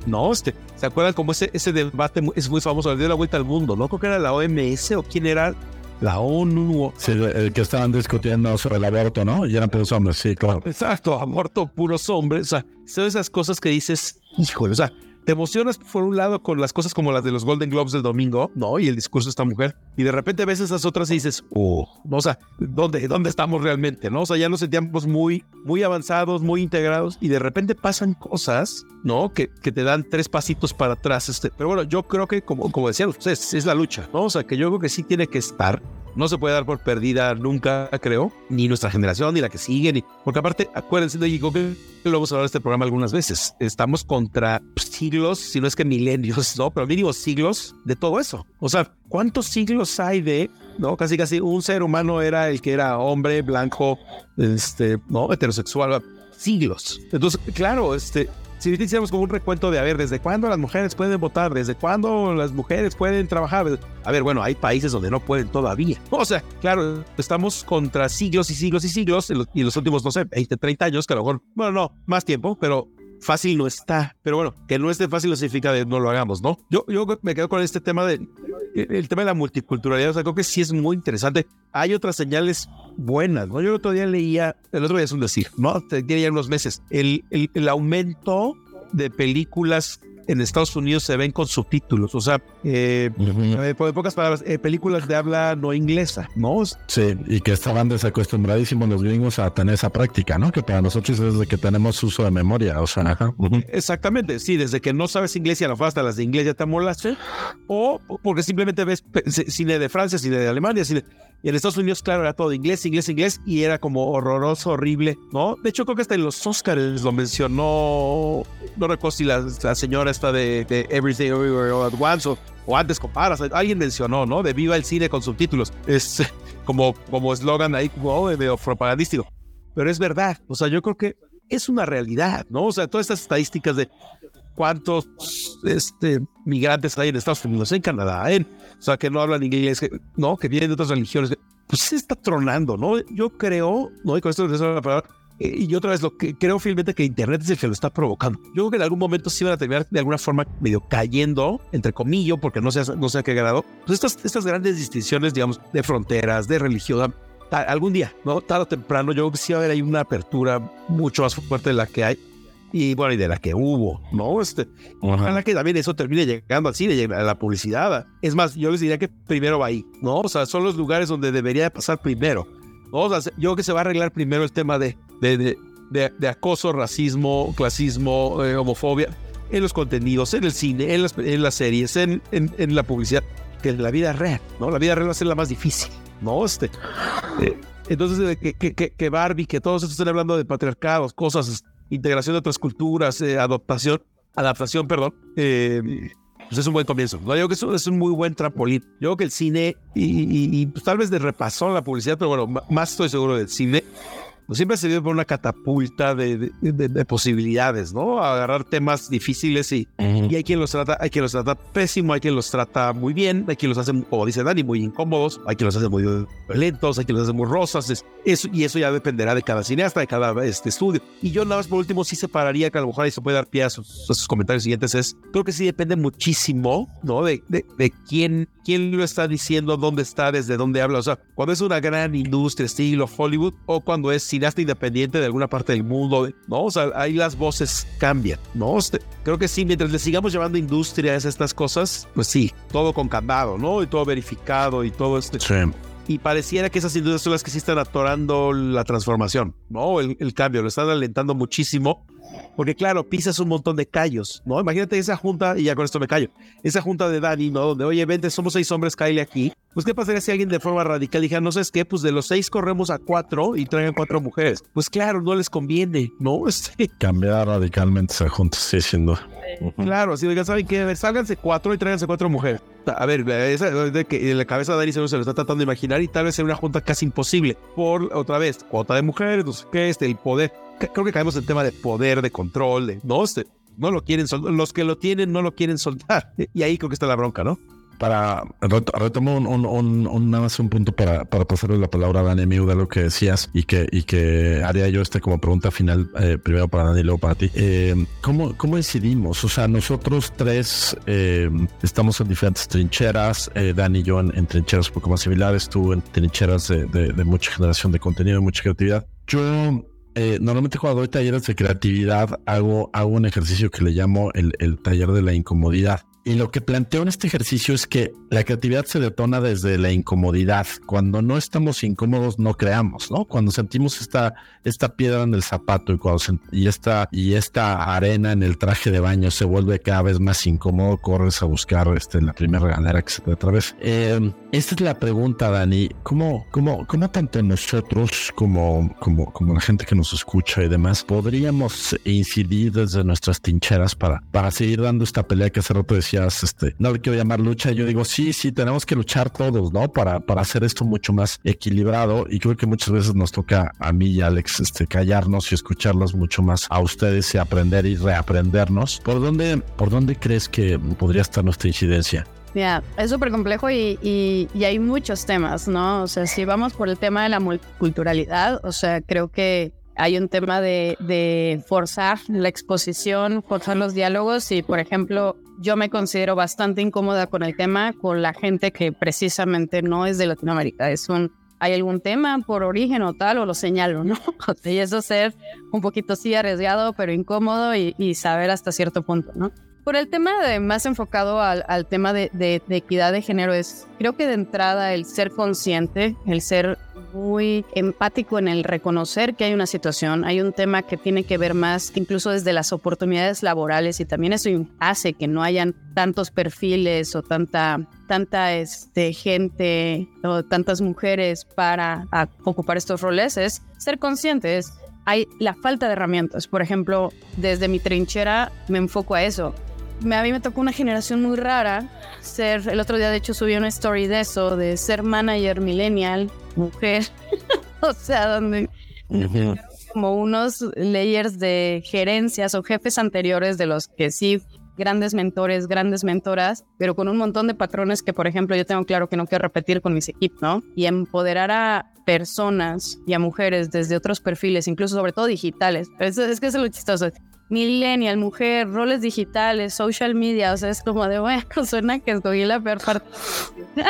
No, este, ¿se acuerdan como ese, ese debate es muy famoso, le dio la vuelta al mundo, ¿no? Creo que era la OMS o quién era la ONU. Sí, el que estaban discutiendo sobre el aborto, ¿no? Y eran puros hombres, sí, claro. Exacto, aborto, puros hombres. O sea, son esas cosas que dices, híjole, o sea, te emocionas por un lado con las cosas como las de los Golden Globes del domingo, ¿no? Y el discurso de esta mujer. Y de repente ves esas otras y dices, oh, o sea, ¿dónde, ¿dónde estamos realmente? ¿No? O sea, ya nos sentíamos muy, muy avanzados, muy integrados y de repente pasan cosas, ¿no? Que, que te dan tres pasitos para atrás. Este. Pero bueno, yo creo que, como, como decían ustedes, es la lucha, ¿no? O sea, que yo creo que sí tiene que estar no se puede dar por perdida nunca, creo, ni nuestra generación, ni la que sigue, ni... porque aparte, acuérdense, de que lo hemos hablado de este programa algunas veces, estamos contra siglos, si no es que milenios, ¿no? Pero mínimo siglos de todo eso. O sea, ¿cuántos siglos hay de, no? Casi, casi un ser humano era el que era hombre, blanco, este, ¿no? Heterosexual, siglos. Entonces, claro, este, si hiciéramos como un recuento de, a ver, ¿desde cuándo las mujeres pueden votar? ¿Desde cuándo las mujeres pueden trabajar? A ver, bueno, hay países donde no pueden todavía. O sea, claro, estamos contra siglos y siglos y siglos y los últimos, no sé, 20, 30 años, que a lo mejor, bueno, no, más tiempo, pero fácil no está. Pero bueno, que no esté fácil no significa que no lo hagamos, ¿no? Yo, yo me quedo con este tema de el tema de la multiculturalidad. O sea, creo que sí es muy interesante. Hay otras señales buenas, ¿no? Yo el otro día leía, el otro día es un decir, ¿no? Tiene ya unos meses, el, el, el aumento de películas en Estados Unidos se ven con subtítulos, o sea, eh, eh por pocas palabras, eh, películas de habla no inglesa, ¿no? Sí, y que estaban desacostumbradísimos los gringos a tener esa práctica, ¿no? Que para nosotros es desde que tenemos uso de memoria, o sea, ajá. Exactamente, sí, desde que no sabes inglés y a lo hasta las de inglés ya te molaste, o porque simplemente ves cine de Francia, cine de Alemania, cine y en Estados Unidos, claro, era todo inglés, inglés, inglés, y era como horroroso, horrible, ¿no? De hecho, creo que hasta en los Oscars lo mencionó, no recuerdo si la, señora está de, Everything Everywhere All at Once o, antes comparas, alguien mencionó, ¿no? De Viva el Cine con subtítulos. Es como como eslogan ahí, como de propagandístico. Pero es verdad, o sea, yo creo que es una realidad, ¿no? O sea, todas estas estadísticas de cuántos este, migrantes hay en Estados Unidos, en Canadá, en, o sea, que no hablan inglés, no, que vienen de otras religiones, pues se está tronando, ¿no? Yo creo, no, y con esto les la palabra, eh, y otra vez lo que creo fielmente que Internet es el que lo está provocando. Yo creo que en algún momento sí van a terminar de alguna forma medio cayendo, entre comillas, porque no sé, no sé a qué grado, pues estas, estas grandes distinciones, digamos, de fronteras, de religión, algún día, ¿no? Tarde o temprano, yo creo que sí va a haber ahí una apertura mucho más fuerte de la que hay y bueno, y de la que hubo, ¿no? Este, ojalá que también eso termine llegando al cine, a la publicidad. Es más, yo les diría que primero va ahí, ¿no? O sea, son los lugares donde debería de pasar primero. ¿no? O sea, yo creo que se va a arreglar primero el tema de, de, de, de, acoso, racismo, clasismo, eh, homofobia, en los contenidos, en el cine, en las, en las series, en, en, la publicidad, que en la vida real, ¿no? La vida real va a ser la más difícil, ¿no? Este, eh, entonces, que, que, que, Barbie, que todos estos están hablando de patriarcados, cosas integración de otras culturas, eh, adaptación, adaptación, perdón. Eh, pues es un buen comienzo. No digo que eso es un muy buen trampolín. Yo creo que el cine, y, pues, tal vez de repasón la publicidad, pero bueno, más estoy seguro del cine, pues siempre se vive por una catapulta de, posibilidades, ¿no? Agarrar temas difíciles y, y, hay quien los trata, hay quien los trata pésimo, hay quien los trata muy bien, hay quien los hace, como dice Dani, muy incómodos, hay quien los hace muy violentos, hay quien los hace muy rosas, eso, y eso ya dependerá de cada cineasta, de cada este estudio. Y yo nada más por último sí separaría que a lo mejor ahí se puede dar pie a sus, comentarios siguientes, es, creo que sí depende muchísimo, ¿no? De, de, quién, quién lo está diciendo, dónde está, desde dónde habla, o sea, cuando es una gran industria estilo Hollywood o cuando es cineasta independiente de alguna parte del mundo, ¿no? O sea, ahí las voces cambian, ¿no? Este, creo que sí, mientras le sigamos llevando industrias a estas cosas, pues sí, todo con candado, ¿no? Y todo verificado y todo este. Y pareciera que esas industrias son las que sí están atorando la transformación, ¿no? El, el cambio, lo están alentando muchísimo porque claro, pisas un montón de callos, ¿no? Imagínate esa junta, y ya con esto me callo, esa junta de Dani, ¿no? Donde, oye, vente, somos seis hombres, caile aquí. Pues, ¿qué pasaría si alguien de forma radical dijera, no sabes qué? Pues de los seis corremos a cuatro y traigan cuatro mujeres. Pues claro, no les conviene, ¿no? Este... Cambiar radicalmente esa junta, sí, siendo. Claro, si digan, ¿saben qué? Sálganse cuatro y tráiganse cuatro mujeres. A ver, esa de que en la cabeza de Dani se lo está tratando de imaginar y tal vez sea una junta casi imposible. Por, otra vez, cuota de mujeres, no sé qué, este, el poder creo que caemos en el tema de poder, de control, de, no, este, no lo quieren soltar, los que lo tienen no lo quieren soltar. Y ahí creo que está la bronca, ¿no? Para retomo un, nada más un punto para, para pasarle la palabra a Dani, amigo, de lo que decías y que, y que haría yo este como pregunta final, eh, primero para Dani y luego para ti. Eh, ¿cómo, ¿Cómo decidimos? O sea, nosotros tres eh, estamos en diferentes trincheras, Dani y yo en, trincheras un poco más similares, tú en trincheras de, de mucha generación de contenido, de mucha creatividad. Yo eh, normalmente cuando doy talleres de creatividad hago, hago un ejercicio que le llamo el, el taller de la incomodidad. Y lo que planteo en este ejercicio es que la creatividad se detona desde la incomodidad. Cuando no estamos incómodos, no creamos, ¿no? Cuando sentimos esta, esta piedra en el zapato y, cuando y, esta, y esta arena en el traje de baño se vuelve cada vez más incómodo, corres a buscar este, la primera regadera que se te atraviesa. Eh, esta es la pregunta, Dani. ¿Cómo, cómo, cómo tanto nosotros como, como, como la gente que nos escucha y demás podríamos incidir desde nuestras tincheras para, para seguir dando esta pelea que hace rato decía este, no le quiero llamar lucha. Yo digo, sí, sí, tenemos que luchar todos, ¿no? Para, para hacer esto mucho más equilibrado. Y creo que muchas veces nos toca a mí y Alex este, callarnos y escucharlos mucho más a ustedes y aprender y reaprendernos. ¿Por dónde, por dónde crees que podría estar nuestra incidencia? Ya, es súper complejo y, y, y, hay muchos temas, ¿no? O sea, si vamos por el tema de la multiculturalidad, o sea, creo que hay un tema de, de, forzar la exposición, forzar los diálogos y, por ejemplo, yo me considero bastante incómoda con el tema con la gente que precisamente no es de Latinoamérica. Es un, hay algún tema por origen o tal, o lo señalo, ¿no? y eso ser un poquito sí arriesgado, pero incómodo y, y saber hasta cierto punto, ¿no? Por el tema de más enfocado al, al tema de, de, de, equidad de género es, creo que de entrada el ser consciente, el ser muy empático en el reconocer que hay una situación, hay un tema que tiene que ver más incluso desde las oportunidades laborales y también eso hace que no hayan tantos perfiles o tanta tanta este, gente o tantas mujeres para ocupar estos roles es ser conscientes. Hay la falta de herramientas. Por ejemplo, desde mi trinchera me enfoco a eso a mí me tocó una generación muy rara ser, el otro día de hecho subí una story de eso, de ser manager millennial, mujer, o sea, donde como unos layers de gerencias o jefes anteriores de los que sí, grandes mentores, grandes mentoras, pero con un montón de patrones que, por ejemplo, yo tengo claro que no quiero repetir con mis equipos, ¿no? Y empoderar a personas y a mujeres desde otros perfiles, incluso sobre todo digitales. Es, es que es lo chistoso millennial, mujer, roles digitales, social media, o sea, es como de, bueno, suena que escogí la peor parte.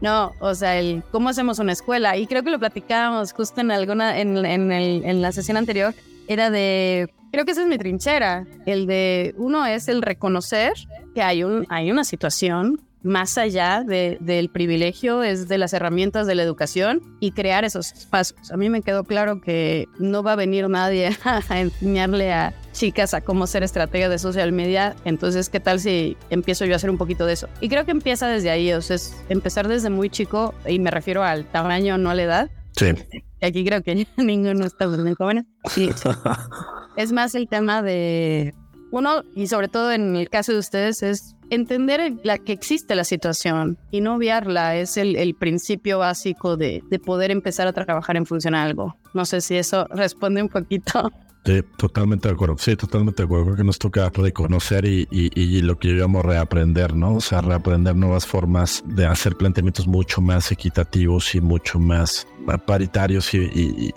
no, o sea, el cómo hacemos una escuela, y creo que lo platicábamos justo en alguna, en, en, el, en la sesión anterior, era de, creo que esa es mi trinchera, el de, uno es el reconocer que hay, un, hay una situación más allá del privilegio es de las herramientas de la educación y crear esos espacios. A mí me quedó claro que no va a venir nadie a enseñarle a chicas a cómo ser estratega de social media, entonces qué tal si empiezo yo a hacer un poquito de eso. Y creo que empieza desde ahí, o sea, es empezar desde muy chico y me refiero al tamaño, no a la edad. Sí. Aquí creo que ninguno está muy jóvenes. Sí. es más el tema de uno, y sobre todo en el caso de ustedes, es entender la que existe la situación y no obviarla. Es el, principio básico de, de poder empezar a trabajar en función a algo. No sé si eso responde un poquito. Sí, totalmente de acuerdo. Sí, totalmente de acuerdo. Creo que nos toca reconocer y, y, y, lo que llamamos reaprender, ¿no? O sea, reaprender nuevas formas de hacer planteamientos mucho más equitativos y mucho más paritarios y,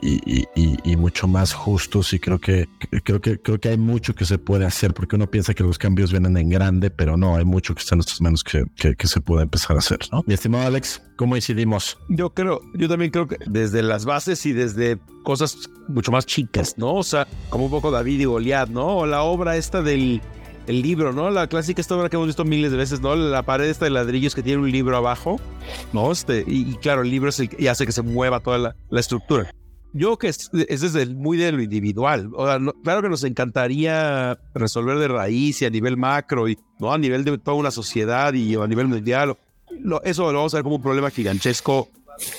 y, y, mucho más justos y creo que creo que creo que hay mucho que se puede hacer porque uno piensa que los cambios vienen en grande pero no hay mucho que está en nuestras manos que, que, que se puede empezar a hacer ¿no? mi estimado Alex cómo incidimos yo creo yo también creo que desde las bases y desde cosas mucho más chicas no o sea como un poco David y Goliat no o la obra esta del el libro, ¿no? La clásica esta obra que hemos visto miles de veces, ¿no? La pared esta de ladrillos que tiene un libro abajo, ¿no? Este, y, claro, el libro es el hace que se mueva toda la, estructura. Yo que es, es, desde el, muy de lo individual. O sea, claro que nos encantaría resolver de raíz y a nivel macro y no a nivel de toda una sociedad y a nivel mundial. Lo, eso lo vamos a ver como un problema gigantesco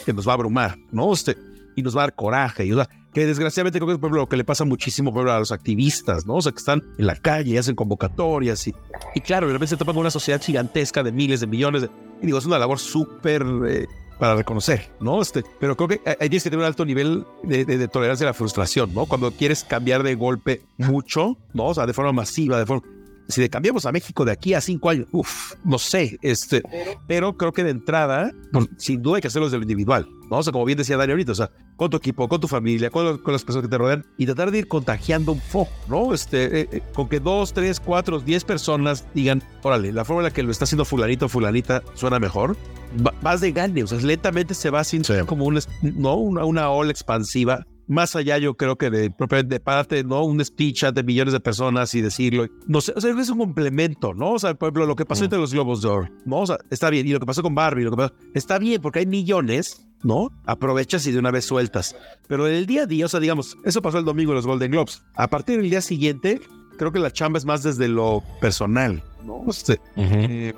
que nos va a abrumar, ¿no? Este, y nos va a dar coraje. Y, o sea, que desgraciadamente creo que es lo que le pasa muchísimo a los activistas, ¿no? O sea, que están en la calle y hacen convocatorias y, y claro, de repente se topan con una sociedad gigantesca de miles de millones. Y digo, es una labor súper eh, para reconocer, ¿no? Este, pero creo que tienes que tener un alto nivel de, de, tolerancia a la frustración, ¿no? Cuando quieres cambiar de golpe mucho, ¿no? O sea, de forma masiva, de forma si le cambiamos a México de aquí a cinco años, uff, no sé, este, pero creo que de entrada, pues, sin duda hay que hacerlo desde lo individual. O sea, como bien decía Dani ahorita, o sea, con tu equipo, con tu familia, con, con las personas que te rodean y tratar de ir contagiando un poco, ¿no? Este, eh, eh, con que dos, tres, cuatro, diez personas digan, órale, la forma en la que lo está haciendo fulanito o fulanita suena mejor, vas de gane, o sea, lentamente se va haciendo sí. como un, ¿no? una, una ola expansiva más allá yo creo que de, de parte, ¿no? Un speech ante millones de personas y decirlo. No sé, o sea, es un complemento, ¿no? O sea, por ejemplo, lo que pasó mm. entre los Globos de Oro, ¿no? O sea, está bien. Y lo que pasó con Barbie, lo que pasó, está bien porque hay millones, ¿no? Aprovechas y de una vez sueltas. Pero en el día a día, o sea, digamos, eso pasó el domingo en los Golden Globes. A partir del día siguiente, creo que la chamba es más desde lo personal, ¿no? O sea, uh -huh. eh,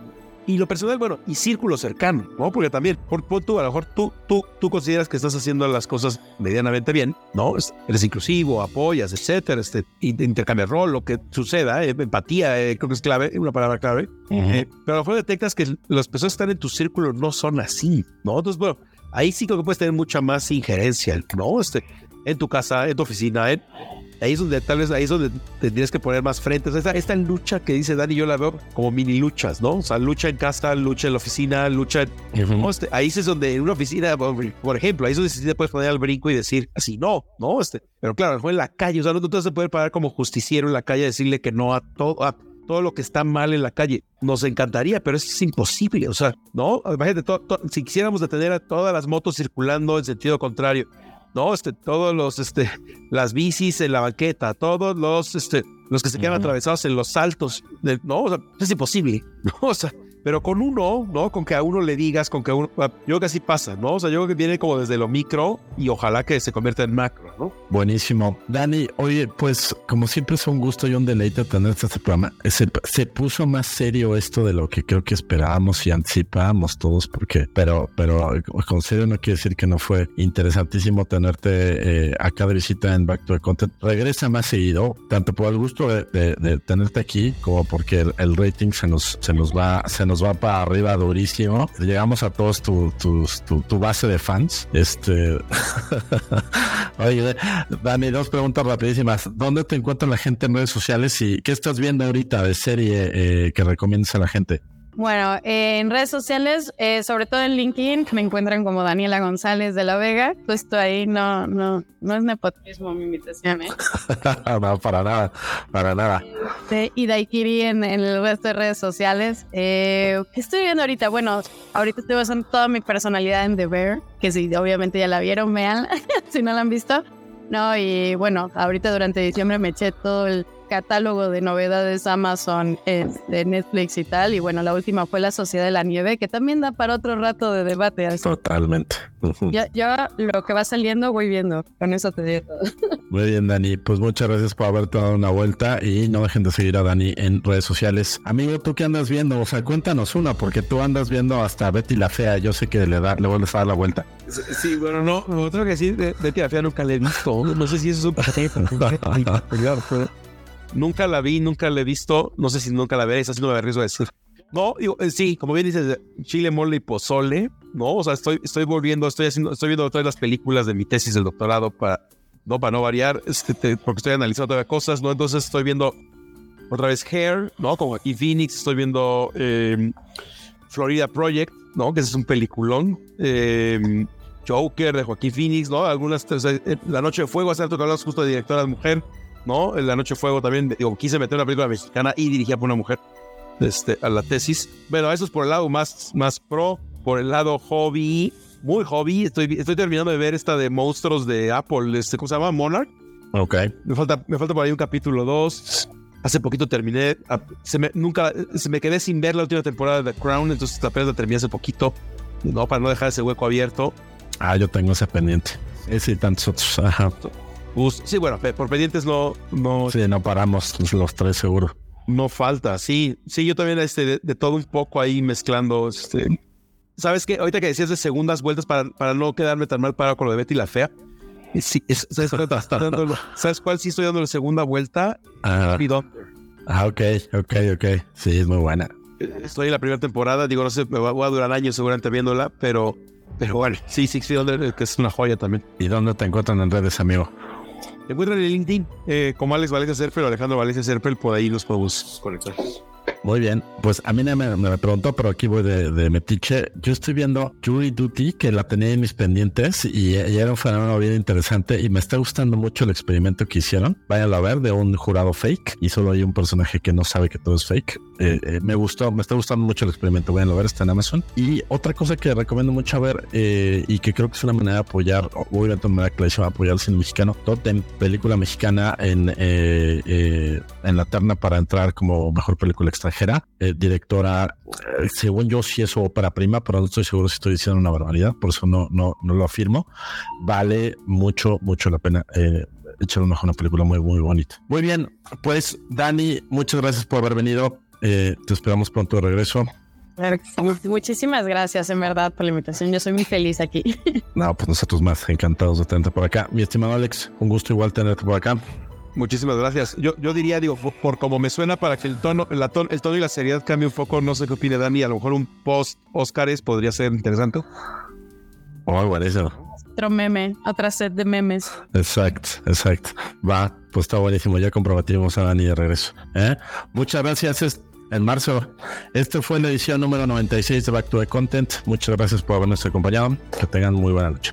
y lo personal, bueno, y círculo cercano, ¿no? Porque también, por, por tú, a lo mejor tú, tú, tú consideras que estás haciendo las cosas medianamente bien, ¿no? Eres inclusivo, apoyas, etcétera, este, intercambias rol, lo que suceda, eh, empatía, eh, creo que es clave, una palabra clave. Uh -huh. eh, pero a lo mejor detectas que las personas que están en tu círculo no son así, ¿no? Entonces, bueno, ahí sí creo que puedes tener mucha más injerencia, ¿no? Este, en tu casa, en tu oficina, en, ahí es donde tal vez ahí es donde tendrías que poner más frentes. Esta, esta lucha que dice Dani, yo la veo como mini luchas, ¿no? O sea, lucha en casa, lucha en la oficina, lucha en... Uh -huh. este, ahí es donde en una oficina, por ejemplo, ahí es donde sí te puedes poner al brinco y decir así, no, no, este, pero claro, fue en la calle, o sea, no, te vas a poder parar como justiciero en la calle y decirle que no a todo, a todo lo que está mal en la calle. Nos encantaría, pero es imposible. O sea, no, imagínate, si quisiéramos detener a todas las motos circulando en sentido contrario, no, este, todos los, este, las bicis en la banqueta, todos los, este, los que se quedan uh -huh. atravesados en los saltos, de, no, o sea, es imposible, no, o sea, pero con uno, ¿no? Con que a uno le digas, con que a uno, yo creo que así pasa, ¿no? O sea, yo creo que viene como desde lo micro y ojalá que se convierta en macro, ¿no? Buenísimo. Dani, oye, pues como siempre es un gusto y un deleite tener este programa. Se, se puso más serio esto de lo que creo que esperábamos y anticipábamos todos, porque, pero, pero con serio no quiere decir que no fue interesantísimo tenerte eh, acá de visita en Back to the Content. Regresa más seguido, tanto por el gusto de, tenerte aquí como porque el, rating se nos, se nos va, se nos va para arriba durísimo. Llegamos a todos tu, tu, tu, base de fans. Este. Oye, Dani, dos preguntas rapidísimas. ¿Dónde te encuentra la gente en redes sociales y qué estás viendo ahorita de serie eh, que recomiendas a la gente? Bueno, eh, en redes sociales, eh, sobre todo en LinkedIn, me encuentran como Daniela González de la Vega. Justo ahí no, no, no es nepotismo mi invitación, ¿eh? no, para nada, para nada. Este, y Daikiri en, en, el resto de redes sociales. Eh, ¿Qué estoy viendo ahorita? Bueno, ahorita estoy basando toda mi personalidad en The Bear, que si obviamente ya la vieron, vean, si no la han visto. No, y bueno, ahorita durante diciembre me eché todo el catálogo de novedades Amazon, eh, de Netflix y tal. Y bueno, la última fue La Sociedad de la Nieve, que también da para otro rato de debate. Así. Totalmente. Ya, ya, lo que va saliendo voy viendo. Con eso te digo todo. Muy bien, Dani. Pues muchas gracias por haberte dado una vuelta y no dejen de seguir a Dani en redes sociales. Amigo, ¿tú qué andas viendo? O sea, cuéntanos una, porque tú andas viendo hasta Betty la Fea. Yo sé que le, da, le vuelves a dar la vuelta. Sí, bueno, no, tengo que decir, Betty la Fea nunca le he visto. No sé si eso es un Nunca la vi, nunca la he visto. No sé si nunca la veré, así no me arriesgo a decir. No, digo, eh, sí, como bien dices, chile, mole y pozole, ¿no? O sea, estoy, estoy volviendo, estoy haciendo, estoy viendo todas las películas de mi tesis del doctorado para, no, para no variar, este, porque estoy analizando todavía cosas, ¿no? Entonces estoy viendo otra vez Hair, ¿no? Como Phoenix, estoy viendo eh, Florida Project, ¿no? Que es un peliculón. Eh, Joker de Joaquín Phoenix, ¿no? Algunas, La Noche de Fuego, hace rato que hablamos justo de directora de mujer, ¿no? En La Noche de Fuego también, digo, quise meter una película mexicana y dirigida por una mujer este, a la tesis. Bueno, eso es por el lado más, más pro, por el lado hobby, muy hobby. Estoy, estoy terminando de ver esta de monstruos de Apple, este, ¿cómo se llama? Monarch. Ok. Me falta, me falta por ahí un capítulo 2. Hace poquito terminé, se me, nunca, se me quedé sin ver la última temporada de The Crown, entonces apenas la terminé hace poquito, ¿no? Para no dejar ese hueco abierto. Ah, yo tengo ese pendiente. Ese y tantos otros. Ajá. Sí, bueno, por pendientes no, no. Sí, no paramos los tres seguro. No falta, sí, sí, yo también este, de, todo un poco ahí mezclando, este, ¿sabes qué? Ahorita que decías de segundas vueltas para, para no quedarme tan mal parado con lo de Betty la Fea, sí, ¿sabes, ¿sabes, cuál sí estoy dando la segunda vuelta? Ah, ah, ok, ok, ok, sí, es muy buena. Estoy en la primera temporada, digo, no sé, me va, a durar años seguramente viéndola, pero, pero bueno, sí, sí, sí, que es una joya también. ¿Y dónde te encuentran en redes, amigo? Encuentran en LinkedIn eh, como Alex Valencia Serpel o Alejandro Valencia Serpel, por ahí los podemos conectar. Muy bien, pues a mí me, me preguntó, pero aquí voy de, metiche. Yo estoy viendo Jury Duty, que la tenía en mis pendientes y, era un fenómeno bien interesante y me está gustando mucho el experimento que hicieron. Váyanlo a ver de un jurado fake y solo hay un personaje que no sabe que todo es fake. Eh, eh, me gustó, me está gustando mucho el experimento. Váyanlo a ver, está en Amazon. Y otra cosa que recomiendo mucho ver eh, y que creo que es una manera de apoyar, obviamente una manera clarísima de apoyar el cine mexicano, Totem, película mexicana en, en la terna para entrar como mejor película extranjera. Directora, según yo, sí es ópera prima, pero no estoy seguro si estoy diciendo una barbaridad, por eso no, no, no lo afirmo. Vale mucho, mucho la pena echar una, una película muy, muy bonita. Muy bien, pues Dani, muchas gracias por haber venido. Eh, te esperamos pronto de regreso. Muchísimas gracias, en verdad, por la invitación. Yo soy muy feliz aquí. No, pues nosotros más encantados de tenerte por acá. Mi estimado Alex, un gusto igual tenerte por acá. Muchísimas gracias. Yo, yo diría, digo, por, como me suena, para que el tono, el tono y la seriedad cambie un poco, no sé qué opine Dani, a lo mejor un post Óscares podría ser interesante. Oh, buenísimo. Otro meme, otra set de memes. Exacto, exacto. Va, pues está buenísimo. Ya comprometimos a Dani de regreso. ¿eh? Muchas gracias en marzo. Esta fue la edición número 96 de Back to the Content. Muchas gracias por habernos acompañado. Que tengan muy buena noche.